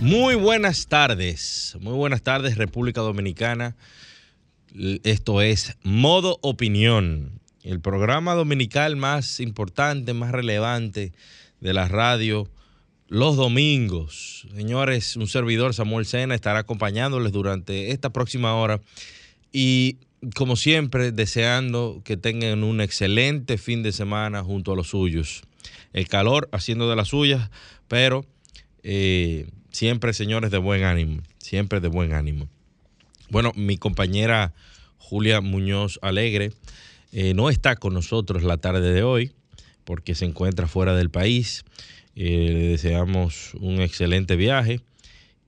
Muy buenas tardes, muy buenas tardes República Dominicana. Esto es Modo Opinión, el programa dominical más importante, más relevante de la radio los domingos. Señores, un servidor, Samuel Sena, estará acompañándoles durante esta próxima hora y como siempre deseando que tengan un excelente fin de semana junto a los suyos. El calor haciendo de las suyas, pero eh, siempre, señores, de buen ánimo, siempre de buen ánimo. Bueno, mi compañera Julia Muñoz Alegre eh, no está con nosotros la tarde de hoy porque se encuentra fuera del país. Eh, le deseamos un excelente viaje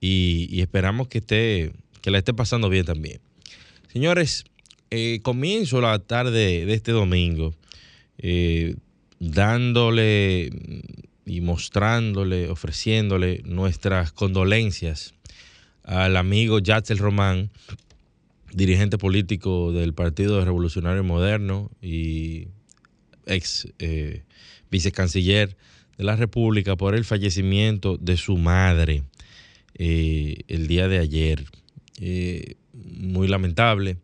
y, esperamos que, esté, que la esté pasando bien también. Señores, eh, comienzo la tarde de este domingo dándole y mostrándole, ofreciéndole nuestras condolencias al amigo Yatzel Román, dirigente político del Partido Revolucionario Moderno y ex eh, vicecanciller de la República por el fallecimiento de su madre eh, el día de ayer. Eh, muy lamentable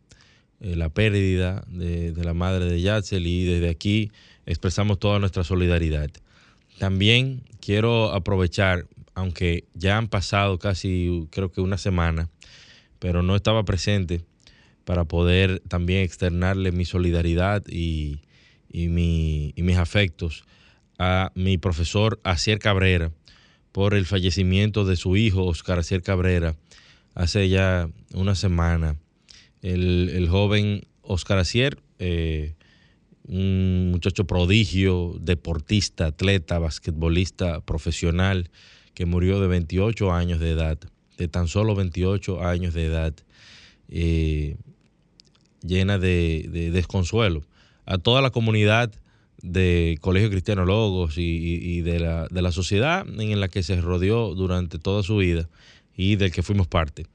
la pérdida de, de, la madre de Yatzel y desde aquí expresamos toda nuestra solidaridad. También quiero aprovechar, aunque ya han pasado casi creo que una semana, pero no estaba presente para poder también externarle mi solidaridad y, mis afectos a mi profesor Acier Cabrera por el fallecimiento de su hijo Oscar Acier Cabrera hace ya una semana. El, joven Oscar Acier, eh, un muchacho prodigio, deportista, atleta, basquetbolista profesional, que murió de 28 años de edad, de tan solo 28 años de edad. Eh, llena de, desconsuelo. A toda la comunidad de Colegio Cristiano Logos y, de, la, sociedad en la que se rodeó durante toda su vida y del que fuimos parte.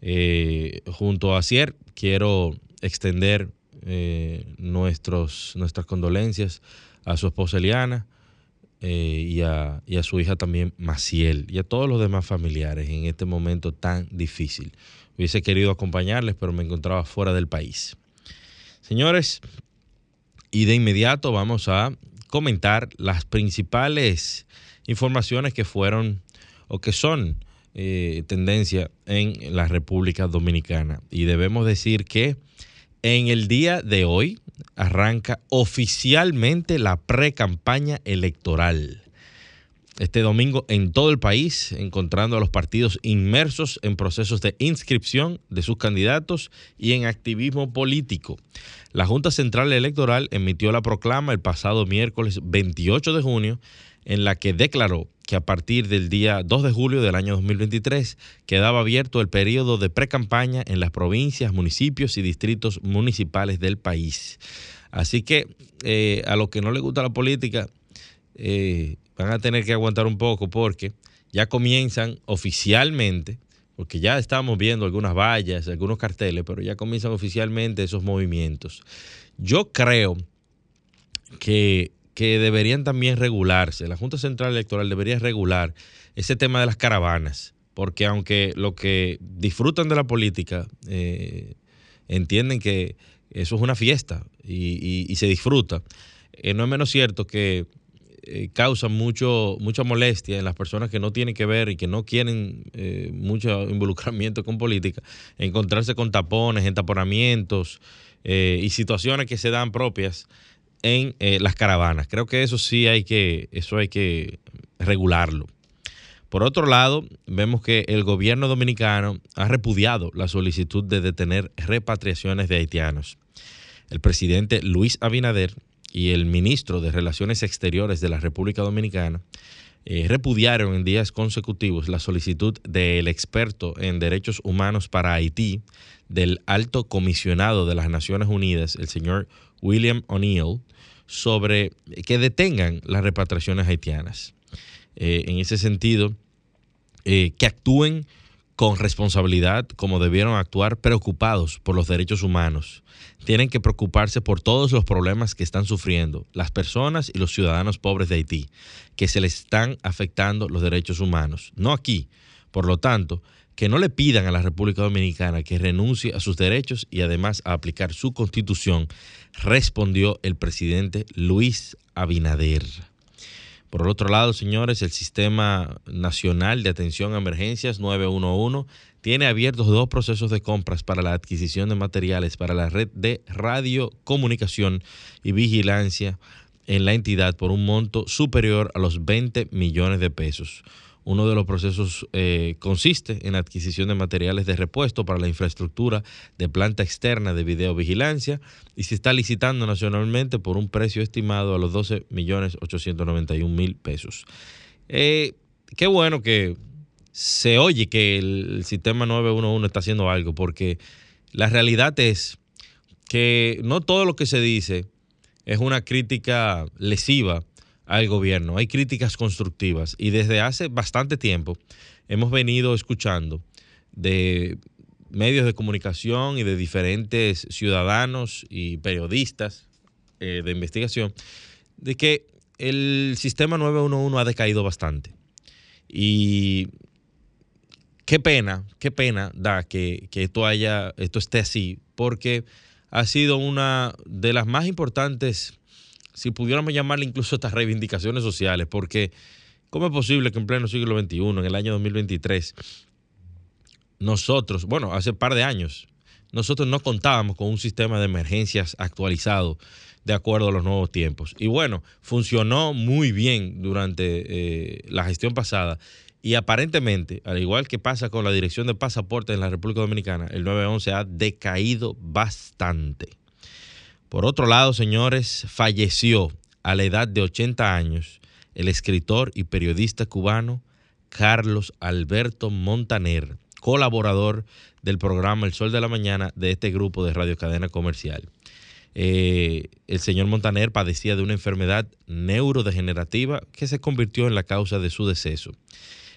Eh, junto a Cier, quiero extender eh, nuestros, nuestras condolencias a su esposa Eliana eh, y, a, y, a, su hija también Maciel y a todos los demás familiares en este momento tan difícil. Hubiese querido acompañarles, pero me encontraba fuera del país. Señores, y de inmediato vamos a comentar las principales informaciones que fueron o que son eh, tendencia en la República Dominicana. Y debemos decir que en el día de hoy arranca oficialmente la pre-campaña electoral este domingo en todo el país, encontrando a los partidos inmersos en procesos de inscripción de sus candidatos y en activismo político. La Junta Central Electoral emitió la proclama el pasado miércoles 28 de junio, en la que declaró que a partir del día 2 de julio del año 2023 quedaba abierto el periodo de pre-campaña en las provincias, municipios y distritos municipales del país. Así que eh, a los que no les gusta la política, eh, van a tener que aguantar un poco porque ya comienzan oficialmente, porque ya estamos viendo algunas vallas, algunos carteles, pero ya comienzan oficialmente esos movimientos. Yo creo que, que deberían también regularse, la Junta Central Electoral debería regular ese tema de las caravanas, porque aunque lo que disfrutan de la política eh, entienden que eso es una fiesta y, se disfruta, eh, no es menos cierto que eh, causan mucho, mucha molestia en las personas que no tienen que ver y que no quieren mucho involucramiento con política, encontrarse con tapones, entaponamientos y situaciones que se dan propias en las caravanas. Creo que eso sí hay que, eso hay que regularlo. Por otro lado, vemos que el gobierno dominicano ha repudiado la solicitud de detener repatriaciones de haitianos. El presidente Luis Abinader y el ministro de Relaciones Exteriores de la República Dominicana eh, repudiaron en días consecutivos la solicitud del experto en derechos humanos para Haití, del alto comisionado de las Naciones Unidas, el señor William O'Neill, sobre que detengan las repatriaciones haitianas. Eh, en ese sentido, eh, que actúen con responsabilidad como debieron actuar, preocupados por los derechos humanos. Tienen que preocuparse por todos los problemas que están sufriendo las personas y los ciudadanos pobres de Haití, que se les están afectando los derechos humanos. No aquí. Por lo tanto, que no le pidan a la República Dominicana que renuncie a sus derechos y además a aplicar su constitución, respondió el presidente Luis Abinader. Por el otro lado, señores, el Sistema Nacional de Atención a Emergencias 911 tiene abiertos dos procesos de compras para la adquisición de materiales para la red de radiocomunicación y vigilancia en la entidad por un monto superior a los 20 millones de pesos. Uno de los procesos eh, consiste en adquisición de materiales de repuesto para la infraestructura de planta externa de videovigilancia y se está licitando nacionalmente por un precio estimado a los 12 millones 891 mil pesos. Eh, qué bueno que se oye que el, sistema 911 está haciendo algo, porque la realidad es que no todo lo que se dice es una crítica lesiva al gobierno. Hay críticas constructivas y desde hace bastante tiempo hemos venido escuchando de medios de comunicación y de diferentes ciudadanos y periodistas eh, de investigación de que el sistema 911 ha decaído bastante. Y qué pena, qué pena da que, que esto, haya, esto esté así, porque ha sido una de las más importantes si pudiéramos llamarle incluso estas reivindicaciones sociales, porque ¿cómo es posible que en pleno siglo XXI, en el año 2023, nosotros, bueno, hace un par de años, nosotros no contábamos con un sistema de emergencias actualizado de acuerdo a los nuevos tiempos. Y bueno, funcionó muy bien durante eh, la gestión pasada. Y aparentemente, al igual que pasa con la dirección de pasaporte en la República Dominicana, el 911 ha decaído bastante. Por otro lado, señores, falleció a la edad de 80 años el escritor y periodista cubano Carlos Alberto Montaner, colaborador del programa El Sol de la Mañana de este grupo de Radio Cadena Comercial. Eh, el señor Montaner padecía de una enfermedad neurodegenerativa que se convirtió en la causa de su deceso.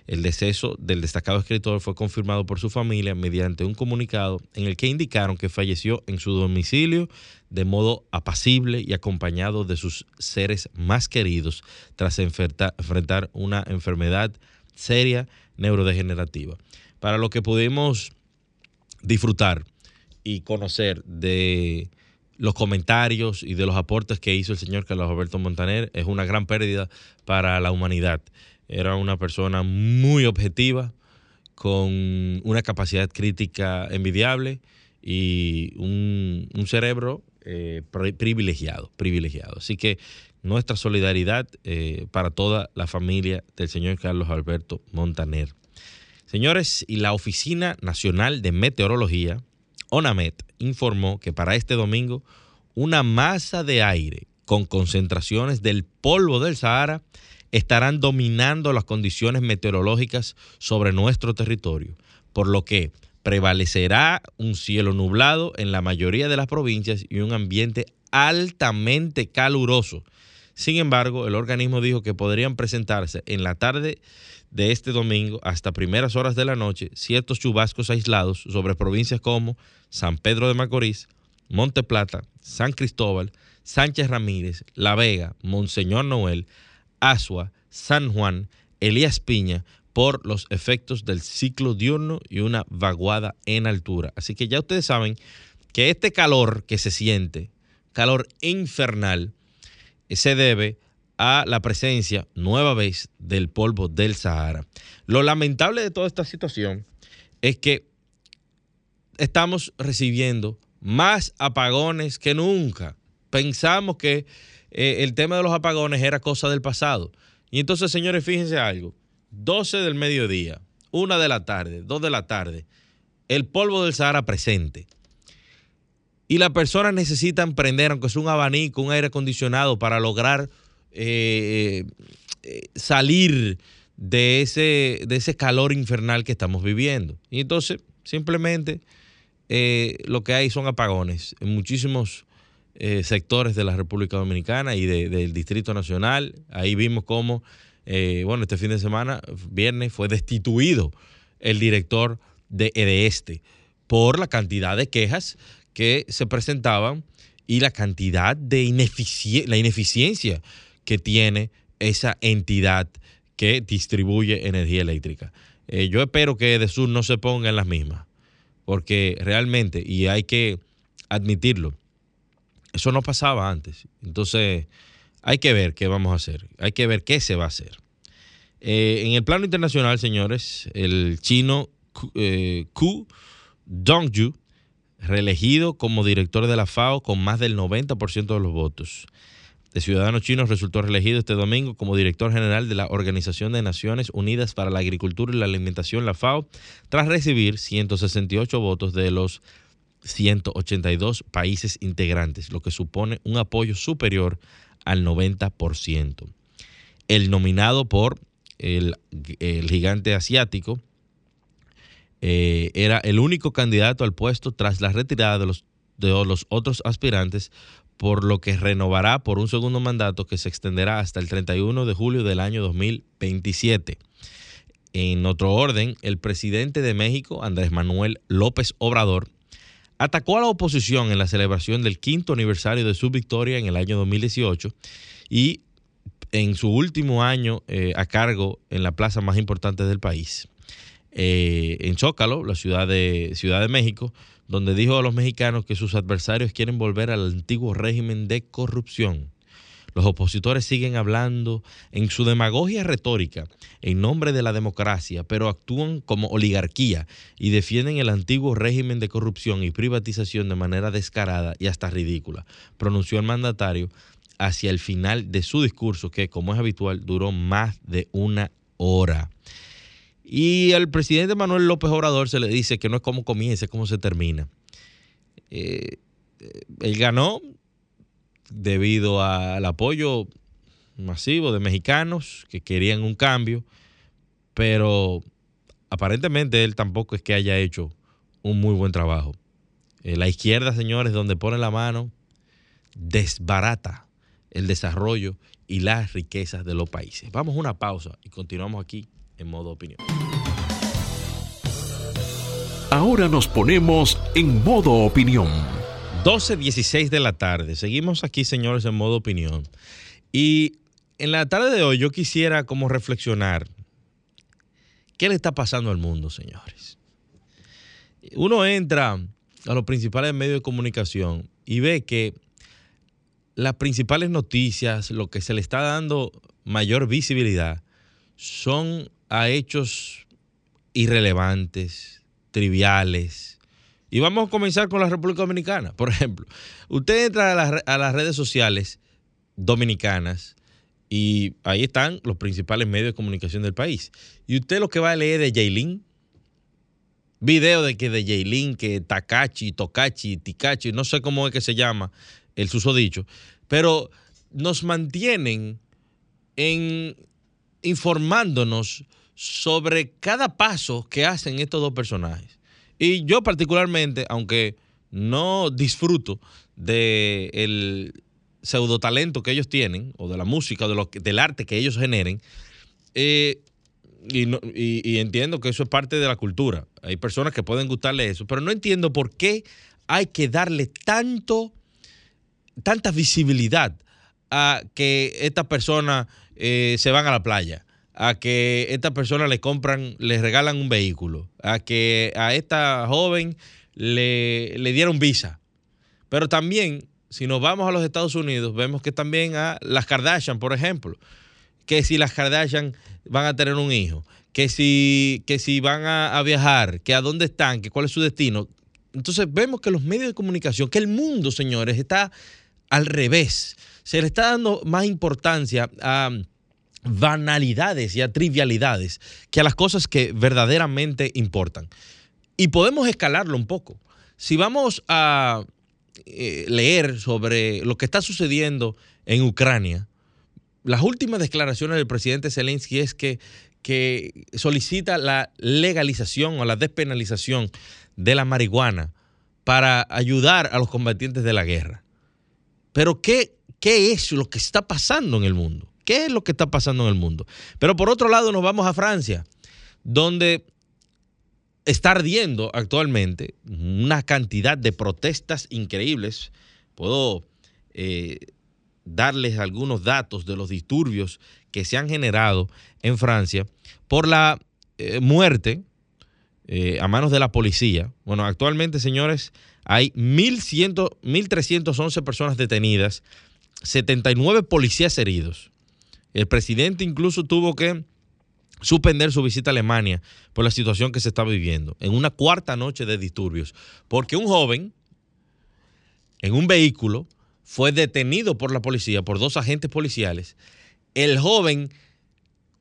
El deceso del destacado escritor fue confirmado por su familia mediante un comunicado en el que indicaron que falleció en su domicilio de modo apacible y acompañado de sus seres más queridos tras enfrentar una enfermedad seria neurodegenerativa. Para lo que pudimos disfrutar y conocer de los comentarios y de los aportes que hizo el señor Carlos Alberto Montaner, es una gran pérdida para la humanidad. Era una persona muy objetiva, con una capacidad crítica envidiable y un, cerebro eh, privilegiado, privilegiado. Así que nuestra solidaridad eh, para toda la familia del señor Carlos Alberto Montaner. Señores, y la Oficina Nacional de Meteorología, ONAMET, informó que para este domingo una masa de aire con concentraciones del polvo del Sahara estarán dominando las condiciones meteorológicas sobre nuestro territorio, por lo que prevalecerá un cielo nublado en la mayoría de las provincias y un ambiente altamente caluroso. Sin embargo, el organismo dijo que podrían presentarse en la tarde de este domingo hasta primeras horas de la noche ciertos chubascos aislados sobre provincias como San Pedro de Macorís, Monte Plata, San Cristóbal, Sánchez Ramírez, La Vega, Monseñor Noel, Asua, San Juan, Elías Piña, por los efectos del ciclo diurno y una vaguada en altura. Así que ya ustedes saben que este calor que se siente, calor infernal, eh, se debe a la presencia nueva vez del polvo del Sahara. Lo lamentable de toda esta situación es que estamos recibiendo más apagones que nunca. Pensamos que eh, el tema de los apagones era cosa del pasado. Y entonces, señores, fíjense algo. 12 del mediodía, 1 de la tarde, 2 de la tarde, el polvo del Sahara presente. Y las personas necesitan prender, aunque sea un abanico, un aire acondicionado, para lograr eh, eh, salir de ese, de ese calor infernal que estamos viviendo. Y entonces, simplemente, lo que hay son apagones en muchísimos eh, sectores de la República Dominicana y del Distrito Nacional. Ahí vimos cómo, bueno, este fin de semana, viernes, fue destituido el director de EDESTE por la cantidad de quejas que se presentaban y la cantidad de la ineficiencia que tiene esa entidad que distribuye energía eléctrica. Eh, yo espero que de Sur no se ponga en las mismas, porque realmente, y hay que admitirlo, eso no pasaba antes. Entonces, hay que ver qué vamos a hacer, hay que ver qué se va a hacer. Eh, en el plano internacional, señores, el chino eh, Ku Dongju, reelegido como director de la FAO con más del 90% de los votos de Ciudadanos Chinos resultó reelegido este domingo como director general de la Organización de Naciones Unidas para la Agricultura y la Alimentación, la FAO, tras recibir 168 votos de los 182 países integrantes, lo que supone un apoyo superior al 90%. El nominado por el, gigante asiático eh, era el único candidato al puesto tras la retirada de los, de los otros aspirantes por lo que renovará por un segundo mandato que se extenderá hasta el 31 de julio del año 2027. En otro orden, el presidente de México, Andrés Manuel López Obrador, atacó a la oposición en la celebración del quinto aniversario de su victoria en el año 2018 y en su último año eh, a cargo en la plaza más importante del país. Eh, en Zócalo, la ciudad de, ciudad de México, donde dijo a los mexicanos que sus adversarios quieren volver al antiguo régimen de corrupción. Los opositores siguen hablando en su demagogia retórica en nombre de la democracia, pero actúan como oligarquía y defienden el antiguo régimen de corrupción y privatización de manera descarada y hasta ridícula, pronunció el mandatario hacia el final de su discurso que, como es habitual, duró más de una hora. Y al presidente Manuel López Obrador se le dice que no es cómo comienza, es cómo se termina. Eh, él ganó debido al apoyo masivo de mexicanos que querían un cambio, pero aparentemente él tampoco es que haya hecho un muy buen trabajo. Eh, la izquierda, señores, donde pone la mano, desbarata el desarrollo y las riquezas de los países. Vamos a una pausa y continuamos aquí en modo opinión. Ahora nos ponemos en modo opinión. 12.16 de la tarde. Seguimos aquí, señores, en modo opinión. Y en la tarde de hoy yo quisiera como reflexionar qué le está pasando al mundo, señores. Uno entra a los principales medios de comunicación y ve que las principales noticias, lo que se le está dando mayor visibilidad, son a hechos irrelevantes, triviales. Y vamos a comenzar con la República Dominicana. Por ejemplo, usted entra a las, redes sociales dominicanas y ahí están los principales medios de comunicación del país. Y usted lo que va a leer de Jaylin, video de que de Jaylin, que Takachi, Tokachi, Tikachi, no sé cómo es que se llama el susodicho, pero nos mantienen en informándonos sobre cada paso que hacen estos dos personajes. Y yo particularmente, aunque no disfruto del el pseudo talento que ellos tienen, o de la música, o de lo, del arte que ellos generen, eh, y, entiendo que eso es parte de la cultura. Hay personas que pueden gustarle eso, pero no entiendo por qué hay que darle tanto, tanta visibilidad a que estas personas eh, se van a la playa a que esta persona le compran, le regalan un vehículo, a que a esta joven le, le dieron visa. Pero también, si nos vamos a los Estados Unidos, vemos que también a las Kardashian, por ejemplo, que si las Kardashian van a tener un hijo, que si, que si van a, a viajar, que a dónde están, que cuál es su destino. Entonces vemos que los medios de comunicación, que el mundo, señores, está al revés. Se le está dando más importancia a banalidades y a trivialidades que a las cosas que verdaderamente importan. Y podemos escalarlo un poco. Si vamos a eh, leer sobre lo que está sucediendo en Ucrania, las últimas declaraciones del presidente Zelensky es que, que solicita la legalización o la despenalización de la marihuana para ayudar a los combatientes de la guerra. Pero ¿qué, ¿qué es lo que está pasando en el mundo? ¿Qué es lo que está pasando en el mundo? Pero por otro lado nos vamos a Francia, donde está ardiendo actualmente una cantidad de protestas increíbles. Puedo eh, darles algunos datos de los disturbios que se han generado en Francia por la eh, muerte eh, a manos de la policía. Bueno, actualmente, señores, hay 1.311 personas detenidas, 79 policías heridos. El presidente incluso tuvo que suspender su visita a Alemania por la situación que se está viviendo, en una cuarta noche de disturbios, porque un joven en un vehículo fue detenido por la policía, por dos agentes policiales. El joven,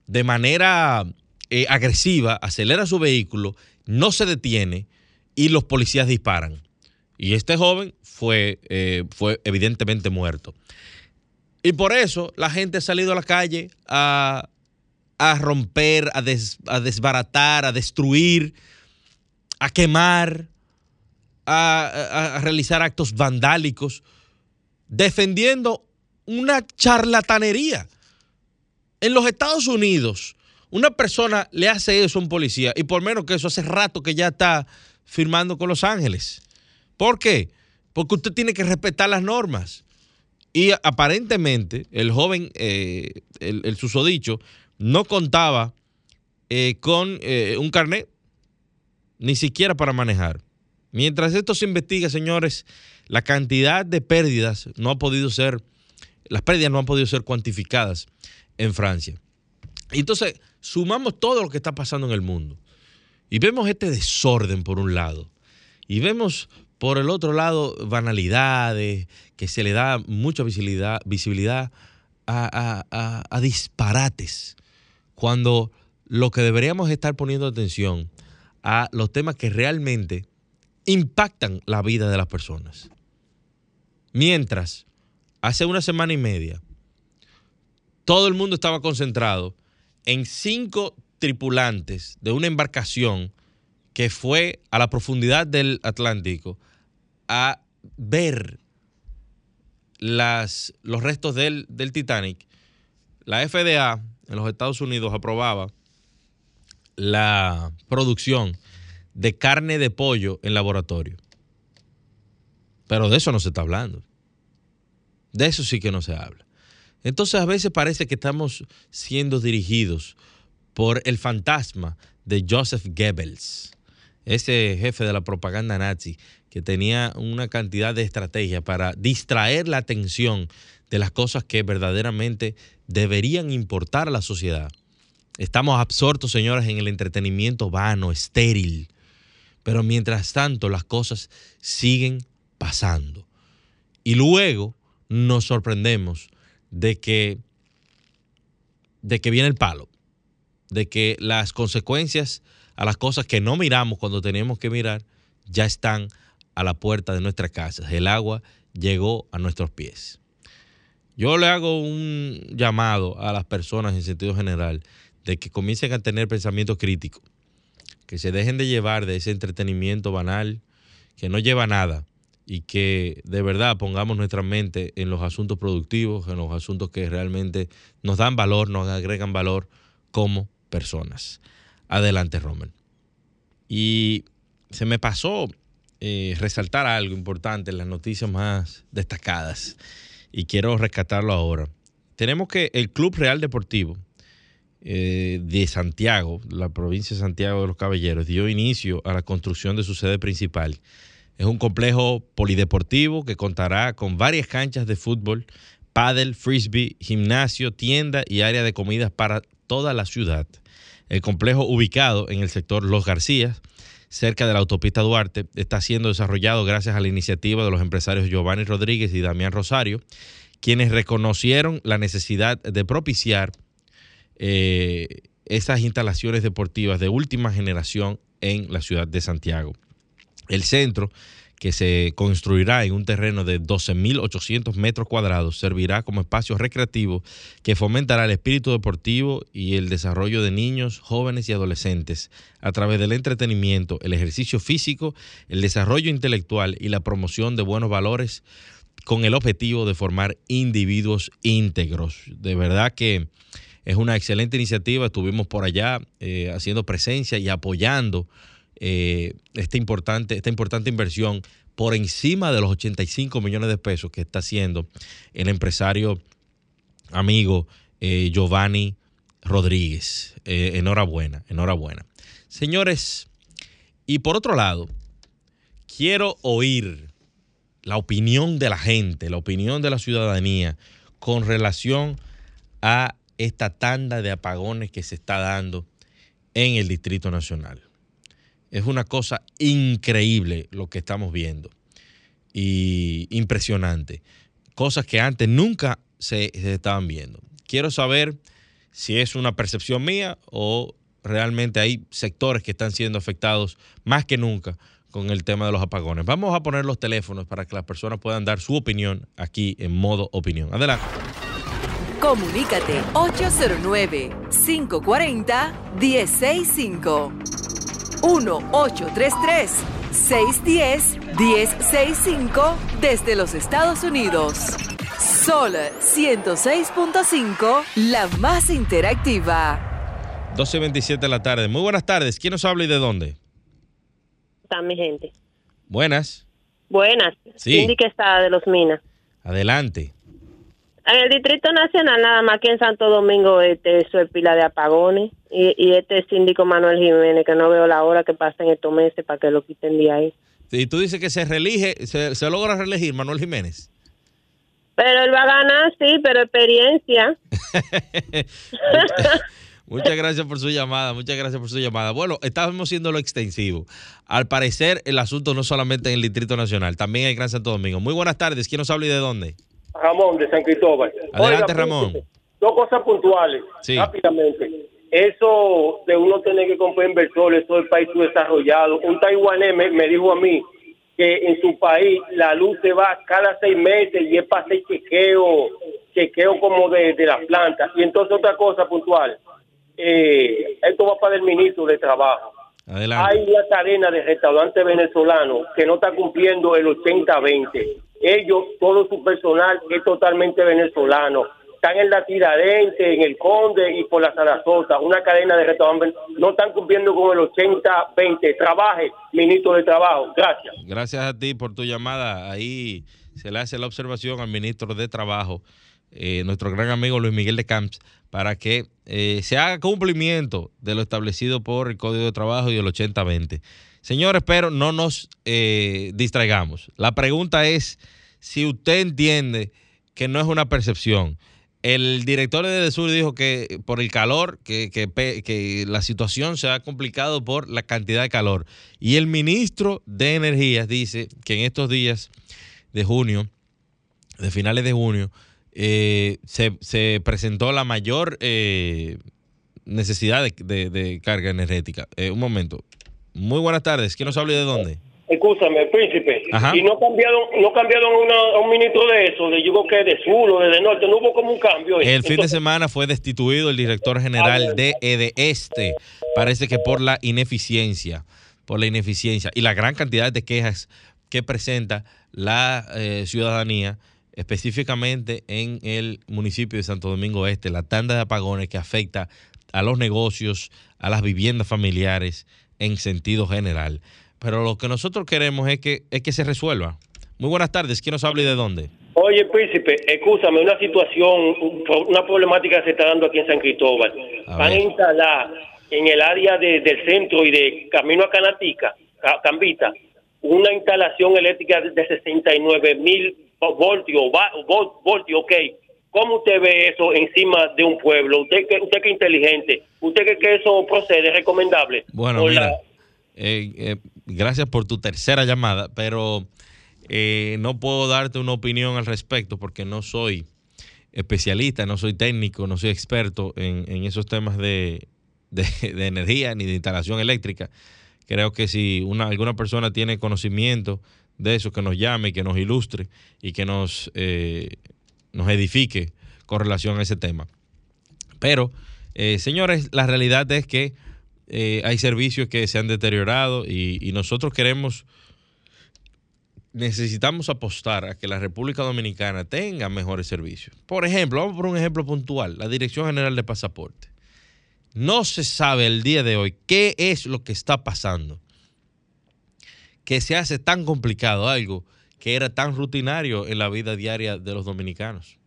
de manera eh, agresiva, acelera su vehículo, no se detiene y los policías disparan. Y este joven fue, eh, fue evidentemente muerto. Y por eso la gente ha salido a la calle a, romper, a, desbaratar, a destruir, a quemar, a, a realizar actos vandálicos, defendiendo una charlatanería. En los Estados Unidos, una persona le hace eso a un policía y por menos que eso hace rato que ya está firmando con Los Ángeles. ¿Por qué? Porque usted tiene que respetar las normas. Y aparentemente el joven, eh, el, susodicho, no contaba eh, con eh, un carnet, ni siquiera para manejar. Mientras esto se investiga, señores, la cantidad de pérdidas no ha podido ser, las pérdidas no han podido ser cuantificadas en Francia. Entonces, sumamos todo lo que está pasando en el mundo y vemos este desorden por un lado y vemos por el otro lado, banalidades, que se le da mucha visibilidad, visibilidad a, disparates, cuando lo que deberíamos estar poniendo atención a los temas que realmente impactan la vida de las personas. Mientras, hace una semana y media, todo el mundo estaba concentrado en cinco tripulantes de una embarcación que fue a la profundidad del Atlántico a ver las, los restos del, del Titanic, la FDA en los Estados Unidos aprobaba la producción de carne de pollo en laboratorio. Pero de eso no se está hablando. De eso sí que no se habla. Entonces a veces parece que estamos siendo dirigidos por el fantasma de Joseph Goebbels, ese jefe de la propaganda nazi que tenía una cantidad de estrategias para distraer la atención de las cosas que verdaderamente deberían importar a la sociedad. Estamos absortos, señores, en el entretenimiento vano, estéril. Pero mientras tanto, las cosas siguen pasando. Y luego nos sorprendemos de que, de que viene el palo, de que las consecuencias a las cosas que no miramos cuando tenemos que mirar ya están a la puerta de nuestras casas. El agua llegó a nuestros pies. Yo le hago un llamado a las personas en sentido general de que comiencen a tener pensamiento crítico, que se dejen de llevar de ese entretenimiento banal que no lleva nada y que de verdad pongamos nuestra mente en los asuntos productivos, en los asuntos que realmente nos dan valor, nos agregan valor como personas. Adelante, Roman. Y se me pasó eh, resaltar algo importante en las noticias más destacadas y quiero rescatarlo ahora. Tenemos que el Club Real Deportivo eh, de Santiago, la provincia de Santiago de los Caballeros, dio inicio a la construcción de su sede principal. Es un complejo polideportivo que contará con varias canchas de fútbol, pádel, frisbee, gimnasio, tienda y área de comidas para toda la ciudad. El complejo ubicado en el sector Los Garcías cerca de la autopista Duarte, está siendo desarrollado gracias a la iniciativa de los empresarios Giovanni Rodríguez y Damián Rosario, quienes reconocieron la necesidad de propiciar eh, esas instalaciones deportivas de última generación en la ciudad de Santiago. El centro, que se construirá en un terreno de 12.800 metros cuadrados, servirá como espacio recreativo que fomentará el espíritu deportivo y el desarrollo de niños, jóvenes y adolescentes a través del entretenimiento, el ejercicio físico, el desarrollo intelectual y la promoción de buenos valores con el objetivo de formar individuos íntegros. De verdad que es una excelente iniciativa. Estuvimos por allá eh, haciendo presencia y apoyando eh, esta, importante, esta importante inversión por encima de los 85 millones de pesos que está haciendo el empresario amigo eh, Giovanni Rodríguez. Eh, enhorabuena, enhorabuena. Señores, y por otro lado, quiero oír la opinión de la gente, la opinión de la ciudadanía con relación a esta tanda de apagones que se está dando en el Distrito Nacional. Es una cosa increíble lo que estamos viendo y impresionante. Cosas que antes nunca se, estaban viendo. Quiero saber si es una percepción mía o realmente hay sectores que están siendo afectados más que nunca con el tema de los apagones. Vamos a poner los teléfonos para que las personas puedan dar su opinión aquí en modo opinión. Adelante. Comunícate 809 540 165 1-833-610-1065 desde los Estados Unidos. Sol 106.5, la más interactiva. 12.27 de la tarde. Muy buenas tardes. ¿Quién nos habla y de dónde? Está mi gente. Buenas. Buenas. Sí. Cindy que está de los Minas. Adelante. En el Distrito Nacional, nada más que en Santo Domingo, este, eso es pila de apagones. Y, y este síndico Manuel Jiménez, que no veo la hora que pasen estos meses para que lo quiten de ahí. Y tú dices que se reelige, se, se logra reelegir Manuel Jiménez. Pero él va a ganar, sí, pero experiencia. muchas, gracias por su llamada, muchas gracias por su llamada. Bueno, estábamos haciendo lo extensivo. Al parecer, el asunto no solamente en el Distrito Nacional, también en Gran Santo Domingo. Muy buenas tardes. ¿Quién nos habla y de dónde? Ramón de San Cristóbal. Adelante, Ramón. Dos cosas puntuales, Sí. rápidamente. Eso de uno tener que comprar inversores, todo el país desarrollado. Un taiwanés me, me dijo a mí que en su país la luz se va cada seis meses y es para hacer chequeo, chequeo como de, de las plantas. Y entonces otra cosa puntual, eh, esto va para el ministro de Trabajo. Adelante. Hay una cadena de restaurantes venezolanos que no está cumpliendo el 80-20. Ellos, todo su personal es totalmente venezolano. Están en la Tiradente, en el Conde y por la Sarasota. Una cadena de restaurantes no están cumpliendo con el 80-20. Trabaje, ministro de Trabajo. Gracias. Gracias a ti por tu llamada. Ahí se le hace la observación al ministro de Trabajo, eh, nuestro gran amigo Luis Miguel de Camps, para que eh, se haga cumplimiento de lo establecido por el Código de Trabajo y el 80-20. Señores, pero no nos eh, distraigamos. La pregunta es si usted entiende que no es una percepción. El director de Sur dijo que por el calor, que, que, la situación se ha complicado por la cantidad de calor. Y el ministro de Energías dice que en estos días de junio, de finales de junio, eh, se, se presentó la mayor eh, necesidad de, carga energética. Un momento. Muy buenas tardes. ¿Quién nos habla y de dónde? Escúchame, príncipe. Ajá. Y no cambiaron, no cambiaron una- a un ministro de eso, de yo que de sur o de norte. No hubo como un cambio. El fin de semana fue destituido el director general de EDESTE. Parece que por la ineficiencia, por la ineficiencia y la gran cantidad de quejas que presenta la eh, ciudadanía, específicamente en el municipio de Santo Domingo Este, la tanda de apagones que afecta a los negocios, a las viviendas familiares en sentido general. Pero lo que nosotros queremos es que, es que se resuelva. Muy buenas tardes. ¿Quién nos habla y de dónde? Oye, príncipe, escúchame, una situación, un- una problemática que se está dando aquí en San Cristóbal. A Van a instalar en el área de- del centro y de Camino a Canatica, Ca- Cambita, una instalación eléctrica de 69 mil voltios, voltios, ok. ¿Cómo usted ve eso encima de un pueblo? Usted que, usted que inteligente, ¿usted cree que eso procede, es recomendable? Bueno, mira, la- eh, eh, gracias por tu tercera llamada, pero eh, no puedo darte una opinión al respecto porque no soy especialista, no soy técnico, no soy experto en, en esos temas de, de- de energía ni de instalación eléctrica. Creo que si una, alguna persona tiene conocimiento de eso que nos llame, que nos ilustre y que nos, eh, nos edifique con relación a ese tema. Pero, eh, señores, la realidad es que eh, hay servicios que se han deteriorado y, y nosotros queremos necesitamos apostar a que la República Dominicana tenga mejores servicios. Por ejemplo, vamos por un ejemplo puntual, la Dirección General de Pasaporte. No se sabe el día de hoy qué es lo que está pasando, que se hace tan complicado algo que era tan rutinario en la vida diaria de los dominicanos.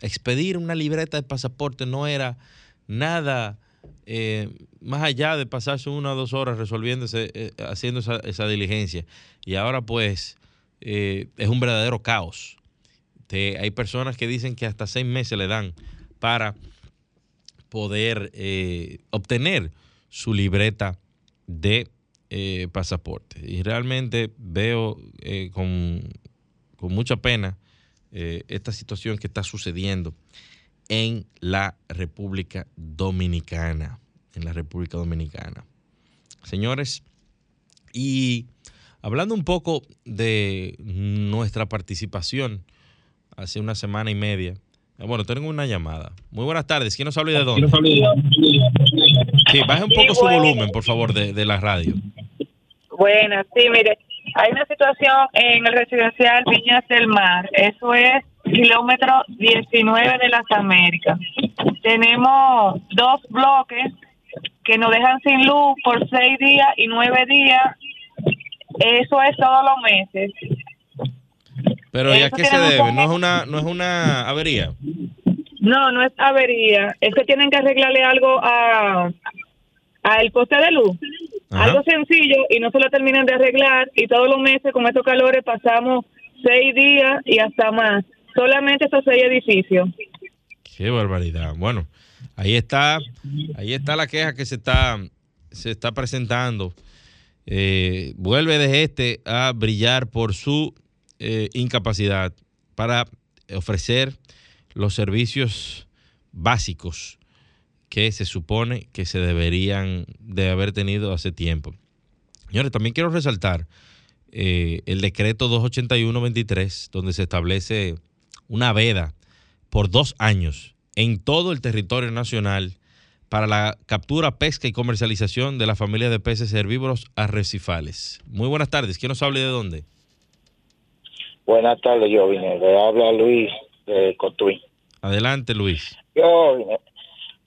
Expedir una libreta de pasaporte no era nada eh, más allá de pasarse una o dos horas resolviéndose, eh, haciendo esa, esa diligencia. Y ahora pues eh, es un verdadero caos. Hay personas que dicen que hasta seis meses le dan para poder obtener su libreta de eh, pasaporte. Y realmente veo eh, con, con mucha pena eh, esta situación que está sucediendo en la República Dominicana. En la República Dominicana. Señores, y hablando un poco de nuestra participación hace una semana y media. ah, Bueno, tengo una llamada. Muy buenas tardes. ¿Quién nos habla y de dónde? Sí, baje un poco su volumen, por favor, de, de la radio. Buenas, sí, mire, hay una situación en el residencial Viñas del Mar, eso es kilómetro 19 de las Américas. Tenemos dos bloques que nos dejan sin luz por seis días y nueve días, eso es todos los meses. Pero ¿y a qué se debe? ¿No es una, no es una avería? No, no es avería, es que tienen que arreglarle algo a al poste de luz. Ajá. Algo sencillo y no se lo terminan de arreglar y todos los meses con estos calores pasamos seis días y hasta más. Solamente esos seis edificios. Qué barbaridad. Bueno, ahí está, ahí está la queja que se está, se está presentando. Eh, vuelve de este a brillar por su eh, incapacidad para ofrecer los servicios básicos que se supone que se deberían de haber tenido hace tiempo. Señores, también quiero resaltar eh, el decreto 281-23, donde se establece una veda por dos años en todo el territorio nacional para la captura, pesca y comercialización de la familia de peces herbívoros arrecifales. Muy buenas tardes. ¿Quién nos habla y de dónde? Buenas tardes, yo vine. Le habla Luis de Cotuí. Adelante, Luis. Yo vine.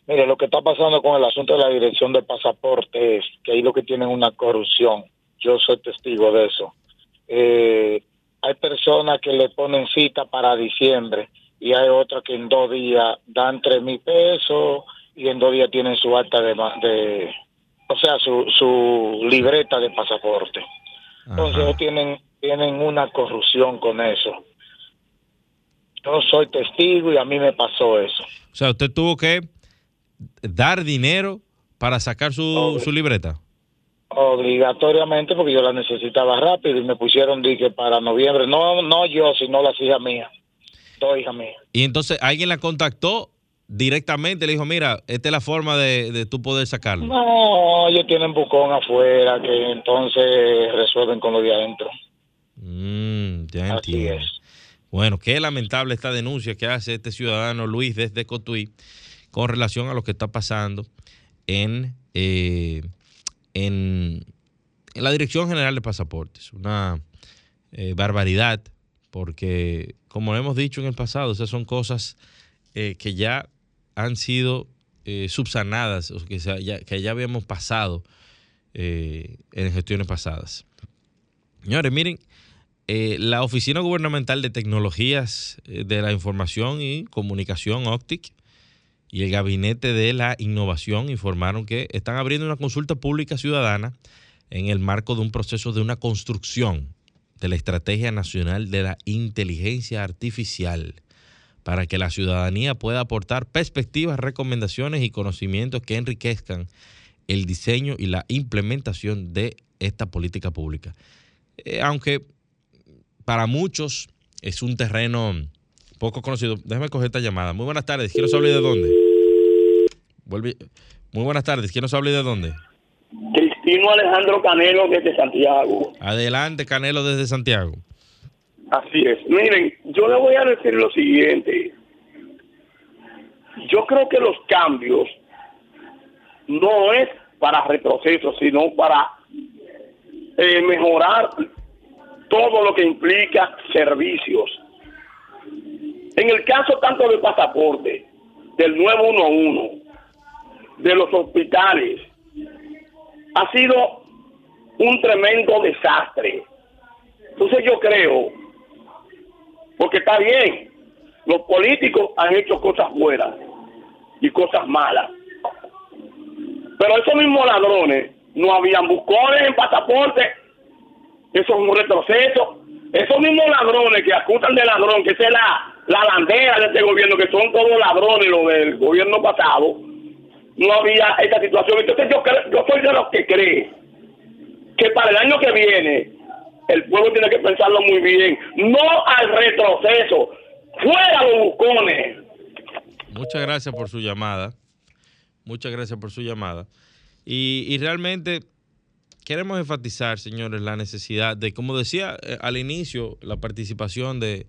Mire, lo que está pasando con el asunto de la dirección de pasaporte es que ahí lo que tienen una corrupción. Yo soy testigo de eso. Eh, hay personas que le ponen cita para diciembre y hay otras que en dos días dan tres mil pesos y en dos días tienen su acta de, de o sea, su, su libreta de pasaporte. Entonces ellos tienen, tienen una corrupción con eso. Yo soy testigo y a mí me pasó eso. O sea, usted tuvo que dar dinero para sacar su, su libreta. Obligatoriamente porque yo la necesitaba rápido y me pusieron dique para noviembre. No, no yo, sino las hijas mías. Dos hijas mías. Y entonces alguien la contactó directamente, le dijo, mira, esta es la forma de, de tú poder sacarlo. No, ellos tienen bucón afuera que entonces resuelven con lo de adentro. Mm, ya Así entiendo. es. Bueno, qué lamentable esta denuncia que hace este ciudadano Luis desde Cotuí con relación a lo que está pasando en, eh, en, la Dirección General de Pasaportes. Una eh, barbaridad, porque como hemos dicho en el pasado, esas son cosas eh, que ya han sido subsanadas, o que, ya, que ya habíamos pasado en gestiones pasadas. Señores, miren, la Oficina Gubernamental de Tecnologías de la Información y Comunicación OCTIC y el Gabinete de la Innovación informaron que están abriendo una consulta pública ciudadana en el marco de un proceso de una construcción de la Estrategia Nacional de la Inteligencia Artificial para que la ciudadanía pueda aportar perspectivas, recomendaciones y conocimientos que enriquezcan el diseño y la implementación de esta política pública. Eh, aunque para muchos es un terreno poco conocido. Déjame coger esta llamada. Muy buenas tardes. ¿Quién nos habla y de dónde? Vuelve- Muy buenas tardes. ¿Quién nos habla y de dónde? Tino Alejandro Canelo desde Santiago. Adelante, Canelo desde Santiago. Así es. Miren, yo le voy a decir lo siguiente. Yo creo que los cambios no es para retroceso, sino para eh, mejorar todo lo que implica servicios. En el caso tanto del pasaporte, del 911, de los hospitales, ha sido un tremendo desastre. Entonces yo creo, porque está bien, los políticos han hecho cosas buenas y cosas malas. Pero esos mismos ladrones no habían bucones en pasaporte. Eso es un retroceso. Esos mismos ladrones que acusan de ladrón, que es la, la bandera de este gobierno, que son todos ladrones los del gobierno pasado, no había esta situación. Entonces yo, yo soy de los que cree que para el año que viene el pueblo tiene que pensarlo muy bien. No al retroceso. Fuera los bucones. Muchas gracias por su llamada. Muchas gracias por su llamada. Y, y realmente queremos enfatizar, señores, la necesidad de, como decía eh, al inicio, la participación de,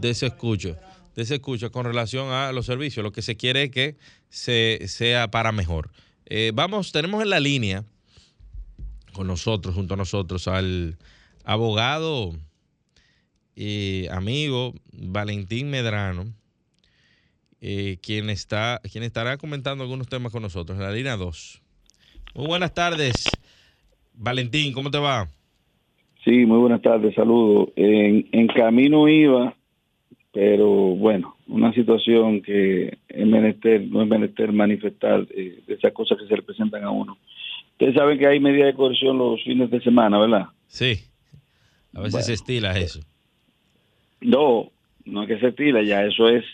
de ese escucho, de ese escucho con relación a los servicios. Lo que se quiere es que se, sea para mejor. Eh, vamos, tenemos en la línea con nosotros, junto a nosotros, al abogado y amigo Valentín Medrano, eh, quien, está, quien estará comentando algunos temas con nosotros en la línea 2. Muy buenas tardes, Valentín, ¿cómo te va? Sí, muy buenas tardes, saludos. En, en camino iba, pero bueno, una situación que es menester, no es menester manifestar eh, esas cosas que se le presentan a uno. Ustedes saben que hay medidas de coerción los fines de semana, ¿verdad? Sí, a veces Bueno. se estila eso. No, no es que se estila, ya eso es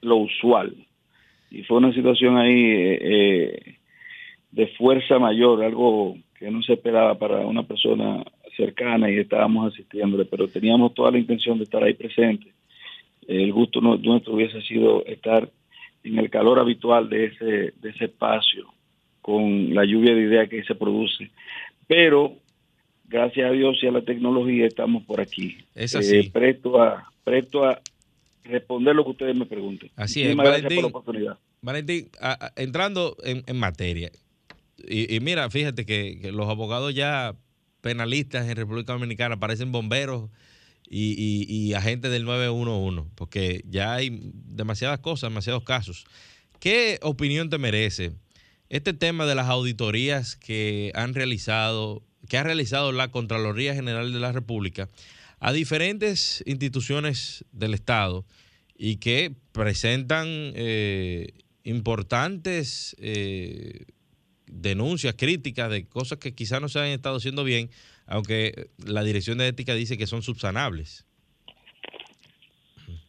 lo usual. Y fue una situación ahí eh, eh, de fuerza mayor, algo que no se esperaba para una persona cercana y estábamos asistiéndole, pero teníamos toda la intención de estar ahí presente. El gusto nuestro hubiese sido estar en el calor habitual de ese, de ese espacio, con la lluvia de ideas que ahí se produce. Pero, gracias a Dios y a la tecnología, estamos por aquí. Es Eh, así. presto, a, presto a responder lo que ustedes me pregunten. Así es, Valentín. por la oportunidad. Valentín, a- a- entrando en, en materia, y, y mira, fíjate que, que los abogados ya penalistas en República Dominicana parecen bomberos y, y- y agentes del 911, porque ya hay demasiadas cosas, demasiados casos. ¿Qué opinión te merece este tema de las auditorías que han realizado, que ha realizado la Contraloría General de la República a diferentes instituciones del Estado y que presentan eh, importantes eh, denuncias, críticas de cosas que quizás no se han estado haciendo bien, aunque la Dirección de Ética dice que son subsanables.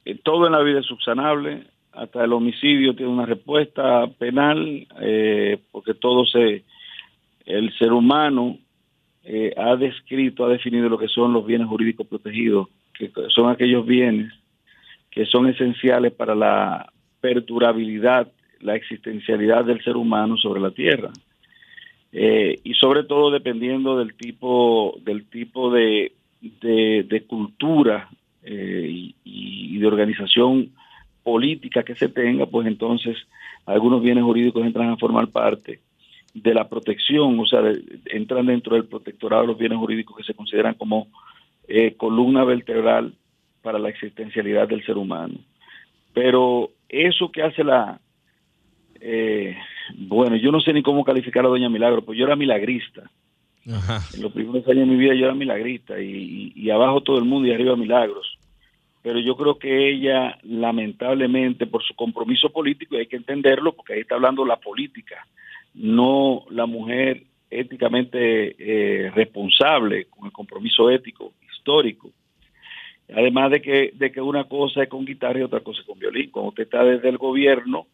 Eh, todo en la vida es subsanable, hasta el homicidio tiene una respuesta penal, eh, porque todo se, el ser humano eh, ha descrito, ha definido lo que son los bienes jurídicos protegidos, que son aquellos bienes que son esenciales para la perdurabilidad, la existencialidad del ser humano sobre la tierra. Eh, y sobre todo dependiendo del tipo, del tipo de, de, cultura eh, y, de organización política que se tenga, pues entonces algunos bienes jurídicos entran a formar parte de la protección, o sea, de- entran dentro del protectorado los bienes jurídicos que se consideran como eh, columna vertebral para la existencialidad del ser humano. Pero eso que hace la... eh, bueno, yo no sé ni cómo calificar a Doña Milagro, pues yo era milagrista. En los primeros años de mi vida yo era milagrista y, y- y abajo todo el mundo y arriba milagros. Pero yo creo que ella, lamentablemente, por su compromiso político, y hay que entenderlo, porque ahí está hablando la política, no la mujer éticamente eh, responsable con el compromiso ético histórico. Además de que, de que una cosa es con guitarra y otra cosa es con violín. Cuando usted está desde el gobierno,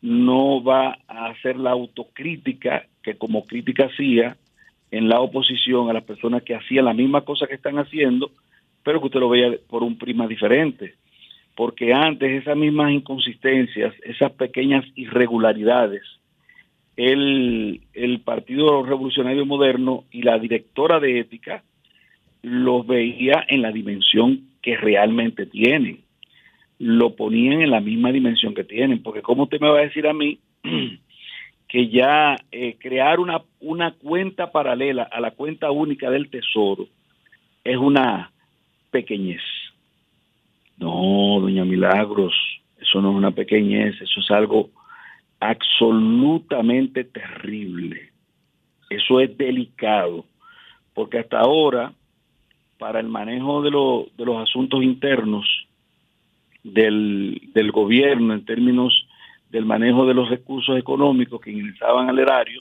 no va a hacer la autocrítica que como crítica hacía en la oposición a las personas que hacían la misma cosa que están haciendo, pero que usted lo veía por un prisma diferente. Porque antes esas mismas inconsistencias, esas pequeñas irregularidades, el, el Partido Revolucionario Moderno y la directora de ética los veía en la dimensión que realmente tienen. Lo ponían en la misma dimensión que tienen, porque ¿cómo usted me va a decir a mí que ya eh, crear una, una cuenta paralela a la cuenta única del Tesoro es una pequeñez? No, doña Milagros, eso no es una pequeñez, eso es algo absolutamente terrible. Eso es delicado, porque hasta ahora, para el manejo de, de los asuntos internos del, del gobierno en términos del manejo de los recursos económicos que ingresaban al erario,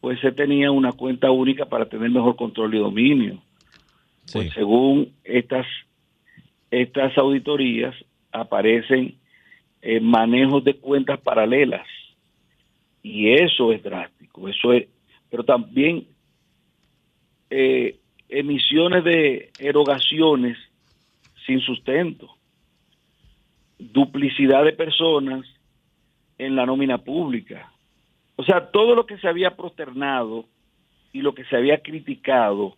pues se tenía una cuenta única para tener mejor control y dominio. Pues según estas, estas auditorías aparecen eh, manejos de cuentas paralelas. Y eso es drástico, eso es, pero también eh, emisiones de erogaciones sin sustento, duplicidad de personas en la nómina pública. O sea, todo lo que se había prosternado y lo que se había criticado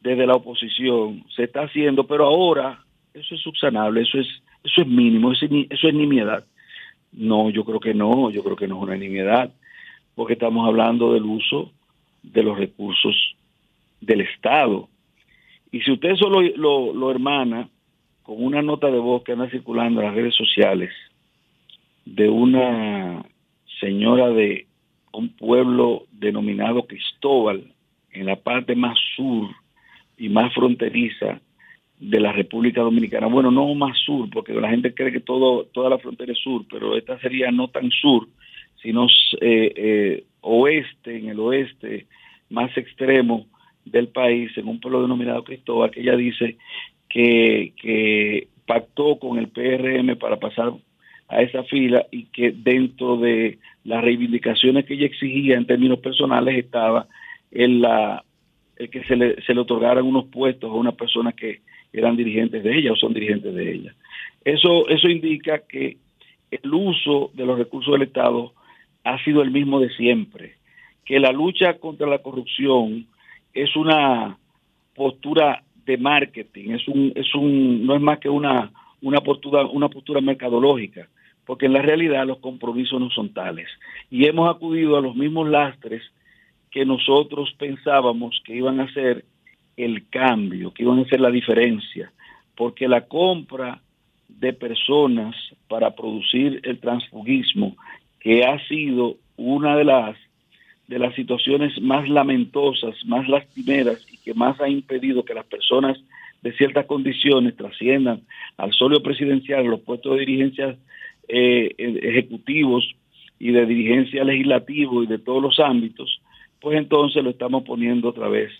desde la oposición se está haciendo, pero ahora eso es subsanable, eso es, eso es mínimo, eso es, nimiedad. No, yo creo que no, yo creo que no es una nimiedad, porque estamos hablando del uso de los recursos del Estado. Y si usted solo lo, lo hermana con una nota de voz que anda circulando en las redes sociales, de una señora de un pueblo denominado Cristóbal, en la parte más sur y más fronteriza de la República Dominicana. Bueno, no más sur, porque la gente cree que todo, toda la frontera es sur, pero esta sería no tan sur, sino eh, eh, oeste, en el oeste más extremo del país, en un pueblo denominado Cristóbal, que ella dice que, pactó con el PRM para pasar a esa fila y que dentro de las reivindicaciones que ella exigía en términos personales estaba el que se le, se le otorgaran unos puestos a una persona que eran dirigentes de ella o son dirigentes de ella. Eso, eso indica que el uso de los recursos del Estado ha sido el mismo de siempre, que la lucha contra la corrupción es una postura de marketing, es un, es un, no es más que una, una postura, una postura mercadológica, porque en la realidad los compromisos no son tales. Y hemos acudido a los mismos lastres que nosotros pensábamos que iban a ser el cambio, que iban a ser la diferencia, porque la compra de personas para producir el transfugismo, que ha sido una de las de las situaciones más lamentosas, más lastimeras y que más ha impedido que las personas de ciertas condiciones trasciendan al solio presidencial, los puestos de dirigencia eh, ejecutivos y de dirigencia legislativo y de todos los ámbitos, pues entonces lo estamos poniendo otra vez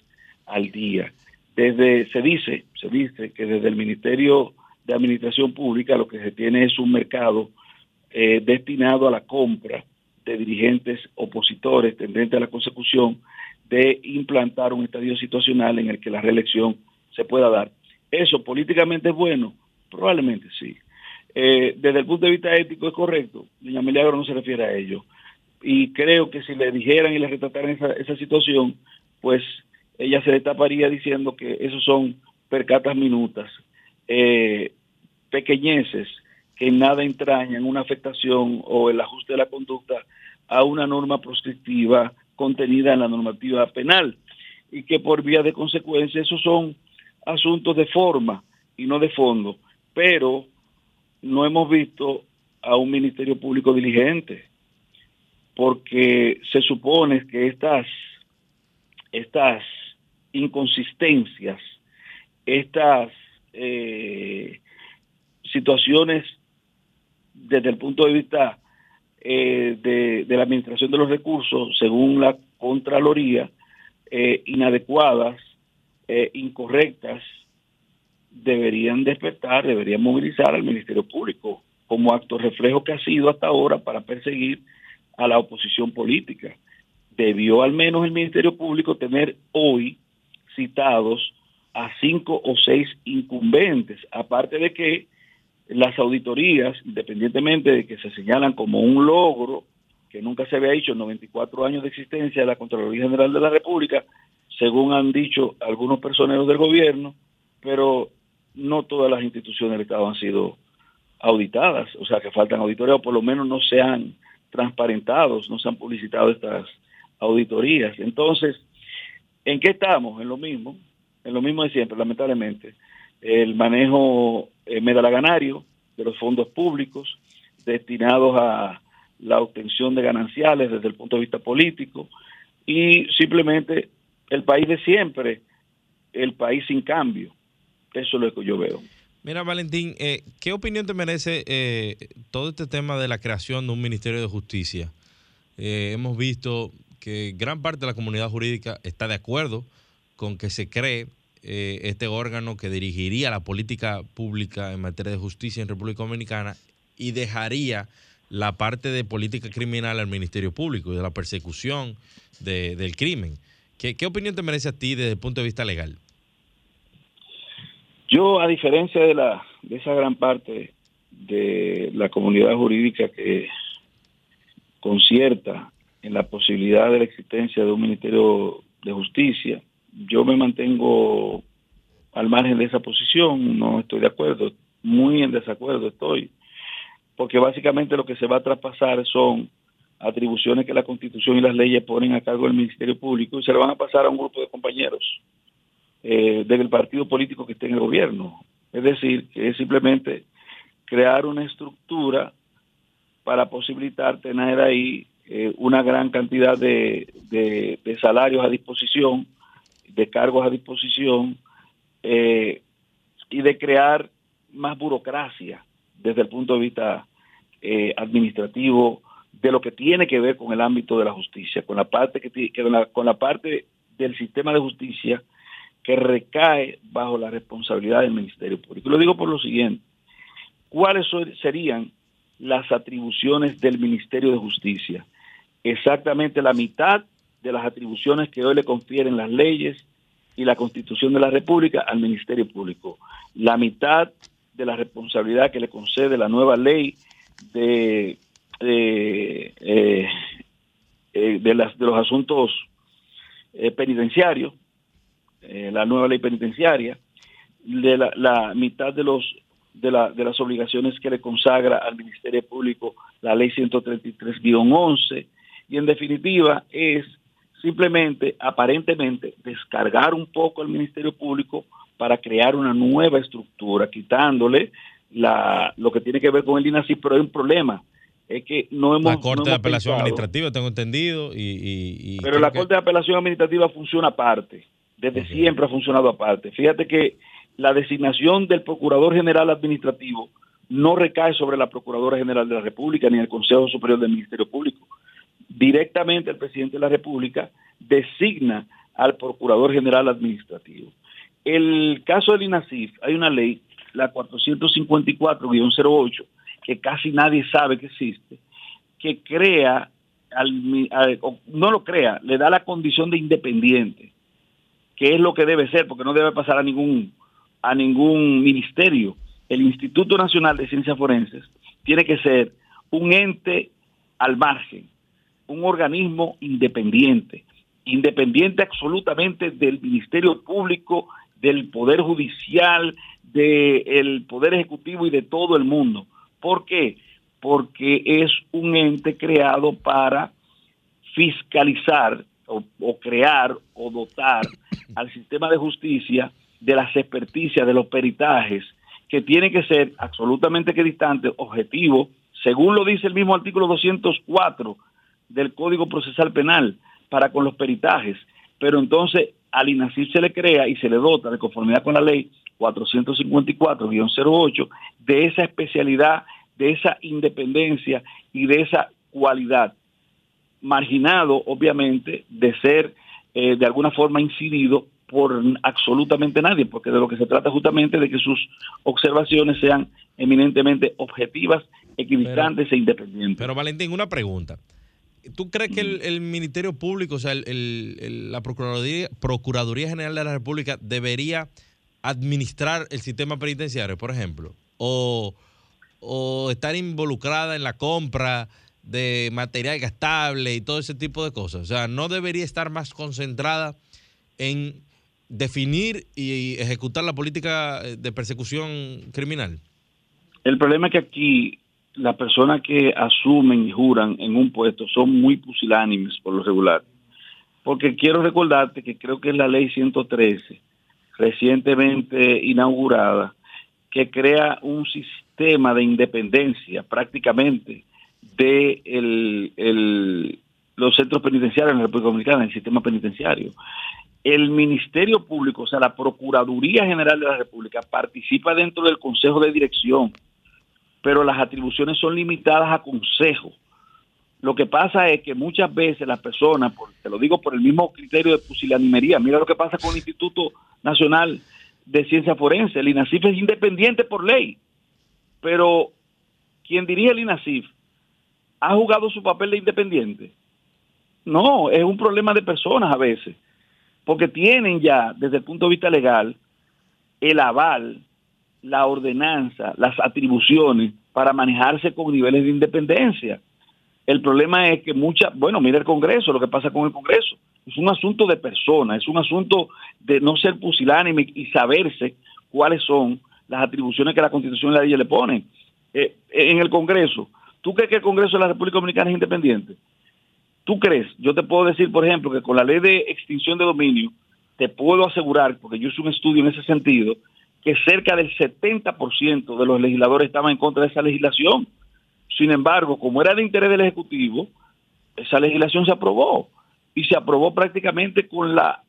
al día. Desde, se dice, se dice que desde el Ministerio de Administración Pública lo que se tiene es un mercado eh, destinado a la compra de dirigentes opositores tendentes a la consecución de implantar un estadio situacional en el que la reelección se pueda dar. ¿Eso políticamente es bueno? Probablemente sí. Eh, desde el punto de vista ético es correcto. Doña Milagro no se refiere a ello. Y creo que si le dijeran y le retrataran esa, esa situación, pues ella se le taparía diciendo que esos son percatas minutas, eh, pequeñeces que nada entrañan una afectación o el ajuste de la conducta a una norma proscriptiva contenida en la normativa penal y que por vía de consecuencia esos son asuntos de forma y no de fondo, pero no hemos visto a un Ministerio Público diligente, porque se supone que estas, estas inconsistencias, estas eh, situaciones desde el punto de vista eh, de, la administración de los recursos, según la Contraloría, eh, inadecuadas, incorrectas, deberían despertar, deberían movilizar al Ministerio Público como acto reflejo que ha sido hasta ahora para perseguir a la oposición política. Debió al menos el Ministerio Público tener hoy citados a cinco o seis incumbentes, aparte de que las auditorías, independientemente de que se señalan como un logro que nunca se había hecho en 94 años de existencia de la Contraloría General de la República, según han dicho algunos personeros del gobierno, pero no todas las instituciones del Estado han sido auditadas, o sea que faltan auditorías, o por lo menos no se han transparentado, no se han publicitado estas auditorías. Entonces, ¿en qué estamos? En lo mismo, en lo mismo de siempre, lamentablemente. El manejo eh, medalaganario de los fondos públicos destinados a la obtención de gananciales desde el punto de vista político y simplemente el país de siempre, el país sin cambio. Eso es lo que yo veo. Mira, Valentín, eh, ¿qué opinión te merece eh, todo este tema de la creación de un Ministerio de Justicia? Eh, hemos visto que gran parte de la comunidad jurídica está de acuerdo con que se cree este órgano que dirigiría la política pública en materia de justicia en República Dominicana y dejaría la parte de política criminal al Ministerio Público y de la persecución del crimen. ¿Qué, ¿Qué opinión te merece a ti desde el punto de vista legal? Yo, a diferencia de, la, de esa gran parte de la comunidad jurídica que concierta en la posibilidad de la existencia de un Ministerio de Justicia, yo me mantengo al margen de esa posición, no estoy de acuerdo, muy en desacuerdo estoy, porque básicamente lo que se va a traspasar son atribuciones que la Constitución y las leyes ponen a cargo del Ministerio Público y se le van a pasar a un grupo de compañeros eh, del partido político que esté en el gobierno. Es decir, que es simplemente crear una estructura para posibilitar tener ahí eh, una gran cantidad de, salarios a disposición, de cargos a disposición eh, y de crear más burocracia desde el punto de vista eh, administrativo de lo que tiene que ver con el ámbito de la justicia, con la parte que, con la parte del sistema de justicia que recae bajo la responsabilidad del Ministerio Público. Lo digo por lo siguiente, ¿cuáles serían las atribuciones del Ministerio de Justicia? Exactamente la mitad de las atribuciones que hoy le confieren las leyes y la Constitución de la República al Ministerio Público. La mitad de la responsabilidad que le concede la nueva ley de, de, eh, eh, las, de los asuntos eh, penitenciarios la nueva ley penitenciaria, de la, mitad de los de, la, de las obligaciones que le consagra al Ministerio Público la ley 133-11 y en definitiva es simplemente aparentemente descargar un poco al Ministerio Público para crear una nueva estructura, quitándole la, lo que tiene que ver con el INACI, pero hay un problema, es que no hemos... La Corte de Apelación Administrativa, tengo entendido, y... pero la Corte de Apelación Administrativa funciona aparte desde siempre ha funcionado aparte. Fíjate que la designación del Procurador General Administrativo no recae sobre la Procuradora General de la República ni el Consejo Superior del Ministerio Público. Directamente el presidente de la República designa al Procurador General Administrativo. El caso del INASIF, hay una ley, la 454-08, que casi nadie sabe que existe, que crea, no lo crea, le da la condición de independiente que es lo que debe ser, porque no debe pasar a ningún, a ningún ministerio. El Instituto Nacional de Ciencias Forenses tiene que ser un ente al margen, un organismo independiente, independiente absolutamente del Ministerio Público, del Poder Judicial, del Poder Ejecutivo y de todo el mundo. ¿Por qué? Porque es un ente creado para fiscalizar o, crear o dotar al sistema de justicia de las experticias, de los peritajes, que tienen que ser absolutamente equidistantes, objetivos, según lo dice el mismo artículo 204 del Código Procesal Penal, para con los peritajes. Pero entonces al INACIR se le crea y se le dota de conformidad con la ley 454-08 de esa especialidad, de esa independencia y de esa cualidad marginado, obviamente, de ser eh, de alguna forma incidido por absolutamente nadie, porque de lo que se trata justamente de que sus observaciones sean eminentemente objetivas, equidistantes e independientes. Pero Valentín, una pregunta. ¿Tú crees que el, Ministerio Público, o sea, el, la Procuraduría, Procuraduría General de la República debería administrar el sistema penitenciario, por ejemplo? O, o estar involucrada en la compra de material gastable y todo ese tipo de cosas. O sea, no debería estar más concentrada en definir y ejecutar la política de persecución criminal. El problema es que aquí las personas que asumen y juran en un puesto son muy pusilánimes por lo regular. Porque quiero recordarte que creo que es la ley 113, recientemente inaugurada, que crea un sistema de independencia prácticamente de el- el- los centros penitenciarios en la República Dominicana, el sistema penitenciario. El Ministerio Público, o sea, la Procuraduría General de la República, participa dentro del Consejo de Dirección, pero las atribuciones son limitadas a consejo. Lo que pasa es que muchas veces las personas, te lo digo por el mismo criterio de pusilanimería, mira lo que pasa con el Instituto Nacional de Ciencia Forense, el INACIF es independiente por ley, pero quien dirige el INACIF ha jugado su papel de independiente. No, es un problema de personas a veces, porque tienen ya, desde el punto de vista legal, el aval, la ordenanza, las atribuciones para manejarse con niveles de independencia. El problema es que muchas, bueno, mira el Congreso, lo que pasa con el Congreso. Es un asunto de personas, es un asunto de no ser pusilánime y saberse cuáles son las atribuciones que la Constitución y la ley le ponen. Eh, en el Congreso, ¿tú crees que el Congreso de la República Dominicana es independiente? ¿Tú crees? Yo te puedo decir, por ejemplo, que con la ley de extinción de dominio, te puedo asegurar, porque yo hice un estudio en ese sentido, que cerca del 70% de los legisladores estaban en contra de esa legislación. Sin embargo, como era de interés del Ejecutivo, esa legislación se aprobó y se aprobó prácticamente con la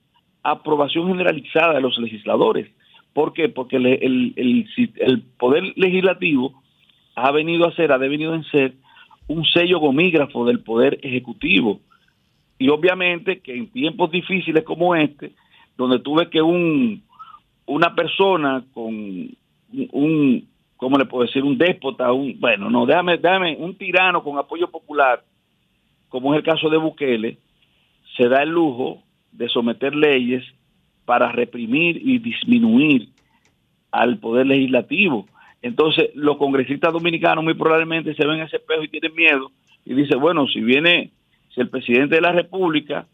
aprobación generalizada de los legisladores. ¿Por qué? Porque el, poder legislativo ha venido a ser, ha devenido en ser un sello gomígrafo del poder ejecutivo. Y obviamente que en tiempos difíciles como este, donde tú ves que un, una persona con un, ¿cómo le puedo decir? Un déspota, un, bueno, no, déjame, déjame, un tirano con apoyo popular, como es el caso de Bukele, se da el lujo de someter leyes para reprimir y disminuir al poder legislativo. Entonces, los congresistas dominicanos muy probablemente se ven en ese espejo y tienen miedo y dicen, bueno, si viene, si el presidente de la República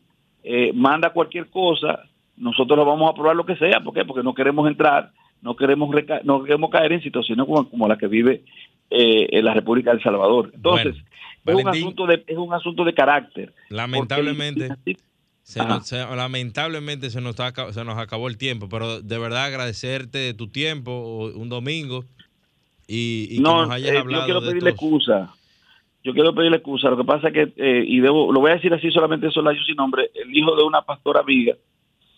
eh, manda cualquier cosa, nosotros lo vamos a aprobar lo que sea. ¿Por qué? Porque no queremos entrar, no queremos reca- no queremos caer en situaciones como, como la que vive eh, en la República de El Salvador. Entonces, Bueno, es, un asunto de, es un asunto de carácter. Lamentablemente, Porque- se nos, se- lamentablemente se nos, está- se nos acabó el tiempo, pero de verdad agradecerte tu tiempo un domingo y, y que no, nos hayas eh, hablado yo quiero pedirle excusa. Yo quiero pedirle excusa. Lo que pasa es que, eh, y debo, lo voy a decir así solamente Solayo sin nombre, el hijo de una pastora amiga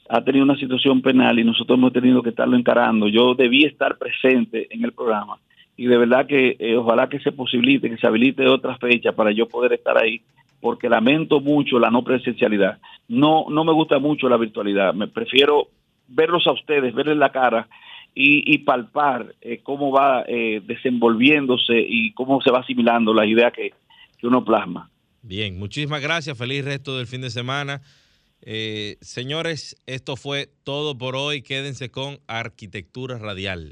ha tenido una situación penal y nosotros hemos tenido que estarlo encarando. Yo debí estar presente en el programa y de verdad que eh, ojalá que se posibilite, que se habilite otra fecha para yo poder estar ahí, porque lamento mucho la no presencialidad. No, no me gusta mucho la virtualidad. Me prefiero verlos a ustedes, verles la cara y, y palpar eh, cómo va eh, desenvolviéndose y cómo se va asimilando la idea que, que uno plasma. Bien, muchísimas gracias. Feliz resto del fin de semana. Eh, señores, esto fue todo por hoy. Quédense con Arquitectura Radial.